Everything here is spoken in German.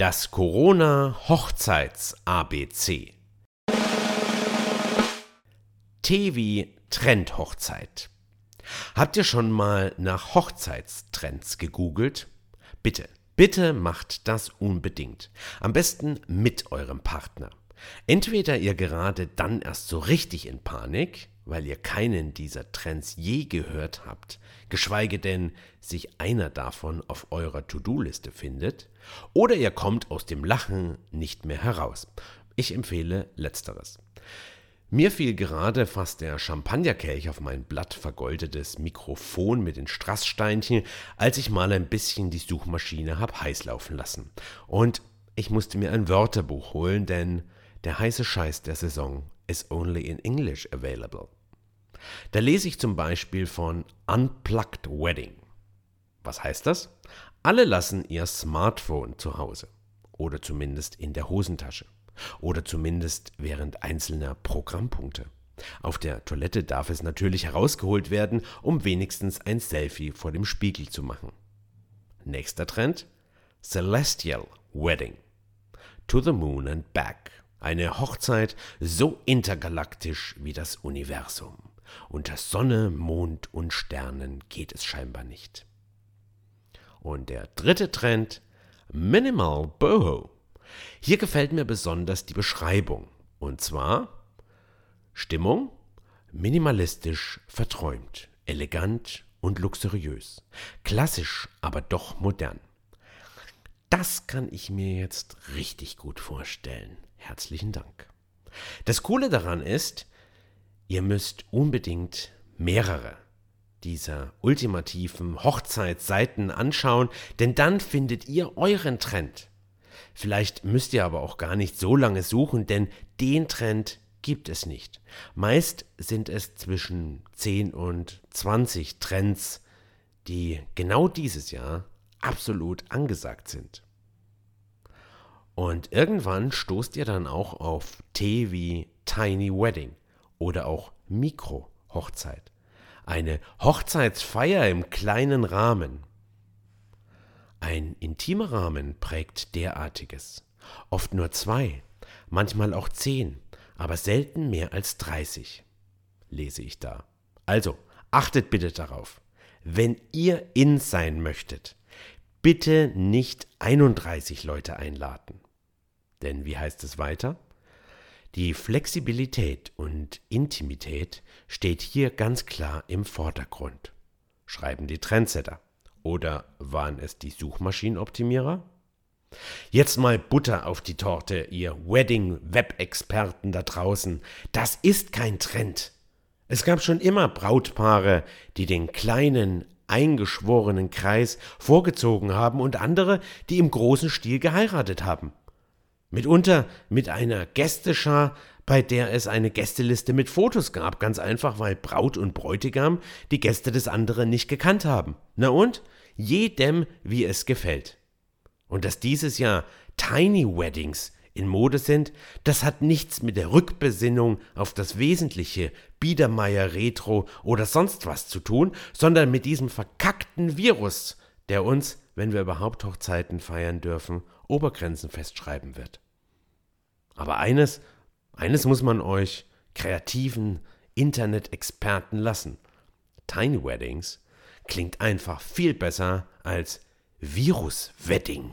Das Corona Hochzeits ABC. T wie Trendhochzeit. Habt ihr schon mal nach Hochzeitstrends gegoogelt? Bitte, bitte macht das unbedingt. Am besten mit eurem Partner. Entweder ihr gerade dann erst so richtig in Panik, weil ihr keinen dieser Trends je gehört habt, geschweige denn sich einer davon auf eurer To-Do-Liste findet, oder ihr kommt aus dem Lachen nicht mehr heraus. Ich empfehle letzteres. Mir fiel gerade fast der Champagnerkelch auf mein blatt vergoldetes Mikrofon mit den Strasssteinchen, als ich mal ein bisschen die Suchmaschine hab heiß laufen lassen. Und ich musste mir ein Wörterbuch holen, denn der heiße Scheiß der Saison is only in English available. Da lese ich zum Beispiel von Unplugged Wedding. Was heißt das? Alle lassen ihr Smartphone zu Hause oder zumindest in der Hosentasche oder zumindest während einzelner Programmpunkte. Auf der Toilette darf es natürlich herausgeholt werden, um wenigstens ein Selfie vor dem Spiegel zu machen. Nächster Trend: Celestial Wedding. To the Moon and Back. Eine Hochzeit so intergalaktisch wie das Universum. Unter Sonne, Mond und Sternen geht es scheinbar nicht. Und der dritte Trend, Minimal Boho. Hier gefällt mir besonders die Beschreibung. Und zwar Stimmung, minimalistisch verträumt, elegant und luxuriös, klassisch, aber doch modern. Das kann ich mir jetzt richtig gut vorstellen. Herzlichen Dank. Das Coole daran ist, ihr müsst unbedingt mehrere dieser ultimativen Hochzeitsseiten anschauen, denn dann findet ihr euren Trend. Vielleicht müsst ihr aber auch gar nicht so lange suchen, denn den Trend gibt es nicht. Meist sind es zwischen 10 und 20 Trends, die genau dieses Jahr absolut angesagt sind. Und irgendwann stoßt ihr dann auch auf T wie Tiny Wedding oder auch Mikro-Hochzeit. Eine Hochzeitsfeier im kleinen Rahmen. Ein intimer Rahmen prägt derartiges. Oft nur zwei, manchmal auch zehn, aber selten mehr als dreißig, lese ich da. Also, achtet bitte darauf. Wenn ihr in sein möchtet, bitte nicht 31 Leute einladen. Denn wie heißt es weiter? Die Flexibilität und Intimität steht hier ganz klar im Vordergrund, schreiben die Trendsetter. Oder waren es die Suchmaschinenoptimierer? Jetzt mal Butter auf die Torte, ihr Wedding-Web-Experten da draußen. Das ist kein Trend. Es gab schon immer Brautpaare, die den kleinen, eingeschworenen Kreis vorgezogen haben und andere, die im großen Stil geheiratet haben. Mitunter mit einer Gästeschar, bei der es eine Gästeliste mit Fotos gab, ganz einfach, weil Braut und Bräutigam die Gäste des anderen nicht gekannt haben. Na und? Jedem, wie es gefällt. Und dass dieses Jahr Tiny Weddings in Mode sind, das hat nichts mit der Rückbesinnung auf das Wesentliche, Biedermeier Retro oder sonst was zu tun, sondern mit diesem verkackten Virus, der uns, wenn wir überhaupt Hochzeiten feiern dürfen, Obergrenzen festschreiben wird. Aber eines, eines muss man euch kreativen Internet-Experten lassen. Tiny Weddings klingt einfach viel besser als Virus-Wedding.